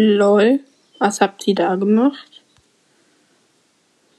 Lol, was habt ihr da gemacht?